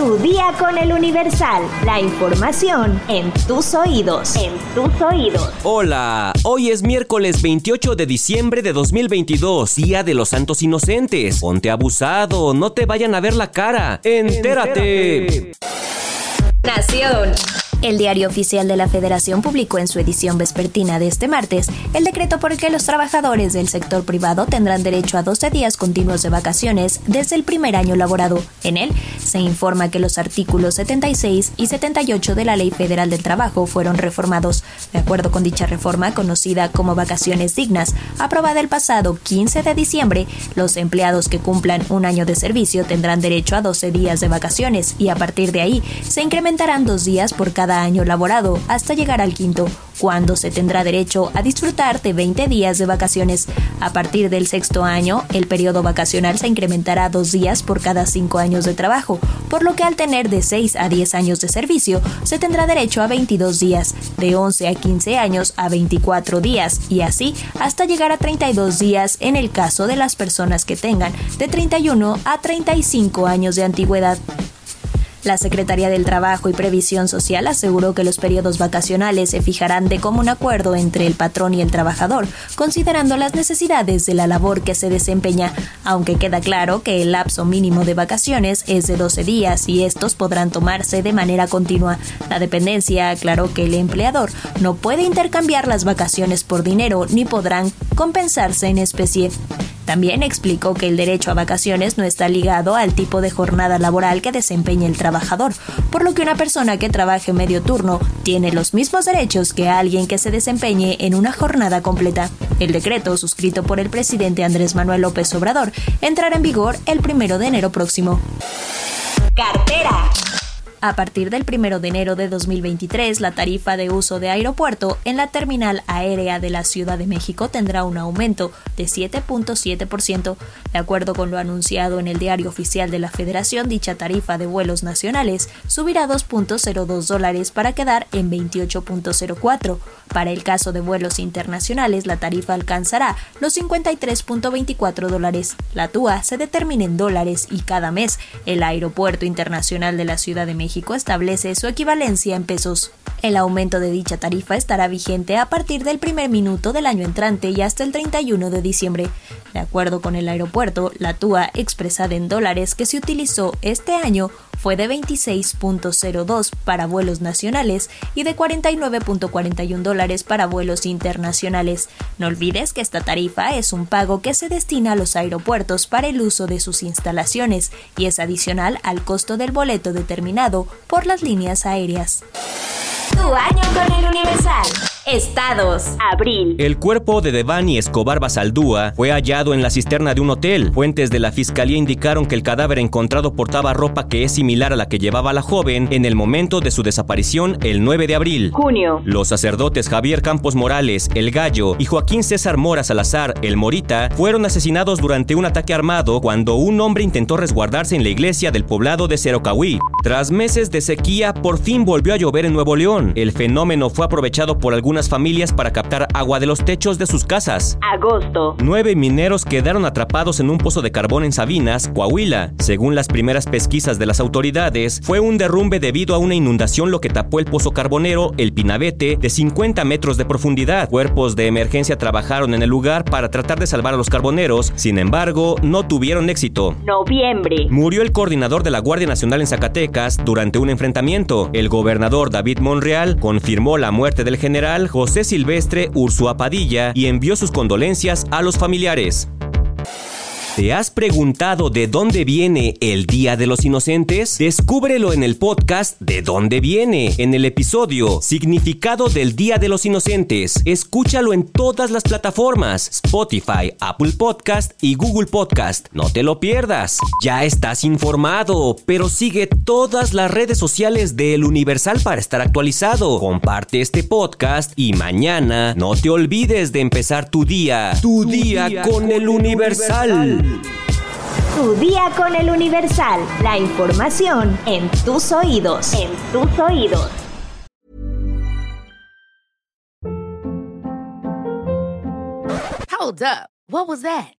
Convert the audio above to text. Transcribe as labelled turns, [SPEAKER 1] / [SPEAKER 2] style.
[SPEAKER 1] Tu día con el Universal. La información en tus oídos. En tus oídos.
[SPEAKER 2] Hola, hoy es miércoles 28 de diciembre de 2022, Día de los Santos Inocentes. Ponte abusado, no te vayan a ver la cara. Entérate.
[SPEAKER 1] Nación.
[SPEAKER 3] El diario oficial de la Federación publicó en su edición vespertina de este martes el decreto por el que los trabajadores del sector privado tendrán derecho a 12 días continuos de vacaciones desde el primer año laborado. En él se informa que los artículos 76 y 78 de la Ley Federal del Trabajo fueron reformados. De acuerdo con dicha reforma, conocida como vacaciones dignas, aprobada el pasado 15 de diciembre, los empleados que cumplan un año de servicio tendrán derecho a 12 días de vacaciones y a partir de ahí se incrementarán dos días por cada año laborado hasta llegar al quinto, cuando se tendrá derecho a disfrutar de 20 días de vacaciones. A partir del sexto año, el periodo vacacional se incrementará dos días por cada cinco años de trabajo, por lo que al tener de 6 a 10 años de servicio, se tendrá derecho a 22 días, de 11 a 15 años a 24 días, y así hasta llegar a 32 días en el caso de las personas que tengan de 31 a 35 años de antigüedad. La Secretaría del Trabajo y Previsión Social aseguró que los periodos vacacionales se fijarán de común acuerdo entre el patrón y el trabajador, considerando las necesidades de la labor que se desempeña, aunque queda claro que el lapso mínimo de vacaciones es de 12 días y estos podrán tomarse de manera continua. La dependencia aclaró que el empleador no puede intercambiar las vacaciones por dinero ni podrán compensarse en especie. También explicó que el derecho a vacaciones no está ligado al tipo de jornada laboral que desempeña el trabajador, por lo que una persona que trabaje medio turno tiene los mismos derechos que alguien que se desempeñe en una jornada completa. El decreto, suscrito por el presidente Andrés Manuel López Obrador, entrará en vigor el primero de enero próximo.
[SPEAKER 1] Cartera.
[SPEAKER 3] A partir del 1 de enero de 2023, la tarifa de uso de aeropuerto en la terminal aérea de la Ciudad de México tendrá un aumento de 7.7%. De acuerdo con lo anunciado en el diario oficial de la Federación, dicha tarifa de vuelos nacionales subirá 2.02 dólares para quedar en 28.04. Para el caso de vuelos internacionales, la tarifa alcanzará los 53.24 dólares. La TUA se determina en dólares y cada mes el Aeropuerto Internacional de la Ciudad de México México establece su equivalencia en pesos. El aumento de dicha tarifa estará vigente a partir del primer minuto del año entrante y hasta el 31 de diciembre. De acuerdo con el aeropuerto, la TUA expresada en dólares que se utilizó este año fue de 26.02 para vuelos nacionales y de 49.41 dólares para vuelos internacionales. No olvides que esta tarifa es un pago que se destina a los aeropuertos para el uso de sus instalaciones y es adicional al costo del boleto determinado por las líneas aéreas.
[SPEAKER 1] Año con el Universal. Estados. Abril.
[SPEAKER 2] El cuerpo de Devani Escobar Basaldúa fue hallado en la cisterna de un hotel. Fuentes de la fiscalía indicaron que el cadáver encontrado portaba ropa que es similar a la que llevaba la joven en el momento de su desaparición el 9 de abril.
[SPEAKER 1] Junio.
[SPEAKER 2] Los sacerdotes Javier Campos Morales, el Gallo, y Joaquín César Mora Salazar, el Morita, fueron asesinados durante un ataque armado cuando un hombre intentó resguardarse en la iglesia del poblado de Cerocahuí. Tras meses de sequía, por fin volvió a llover en Nuevo León. El fenómeno fue aprovechado por algunas familias para captar agua de los techos de sus casas.
[SPEAKER 1] Agosto.
[SPEAKER 2] Nueve mineros quedaron atrapados en un pozo de carbón en Sabinas, Coahuila. Según las primeras pesquisas de las autoridades, fue un derrumbe debido a una inundación lo que tapó el pozo carbonero, el Pinabete, de 50 metros de profundidad. Cuerpos de emergencia trabajaron en el lugar para tratar de salvar a los carboneros, sin embargo, no tuvieron éxito.
[SPEAKER 1] Noviembre.
[SPEAKER 2] Murió el coordinador de la Guardia Nacional en Zacatecas durante un enfrentamiento. El gobernador David Monreal confirmó la muerte del general José Silvestre Ursúa Padilla y envió sus condolencias a los familiares. ¿Te has preguntado de dónde viene el Día de los Inocentes? Descúbrelo en el podcast De dónde viene, en el episodio Significado del Día de los Inocentes. Escúchalo en todas las plataformas, Spotify, Apple Podcast y Google Podcast. No te lo pierdas. Ya estás informado, pero sigue todas las redes sociales de El Universal para estar actualizado. Comparte este podcast y mañana no te olvides de empezar tu día. Tu, día, con, El Universal.
[SPEAKER 1] Tu día con el Universal. La información en tus oídos. En tus oídos.
[SPEAKER 4] Hold up. What was that?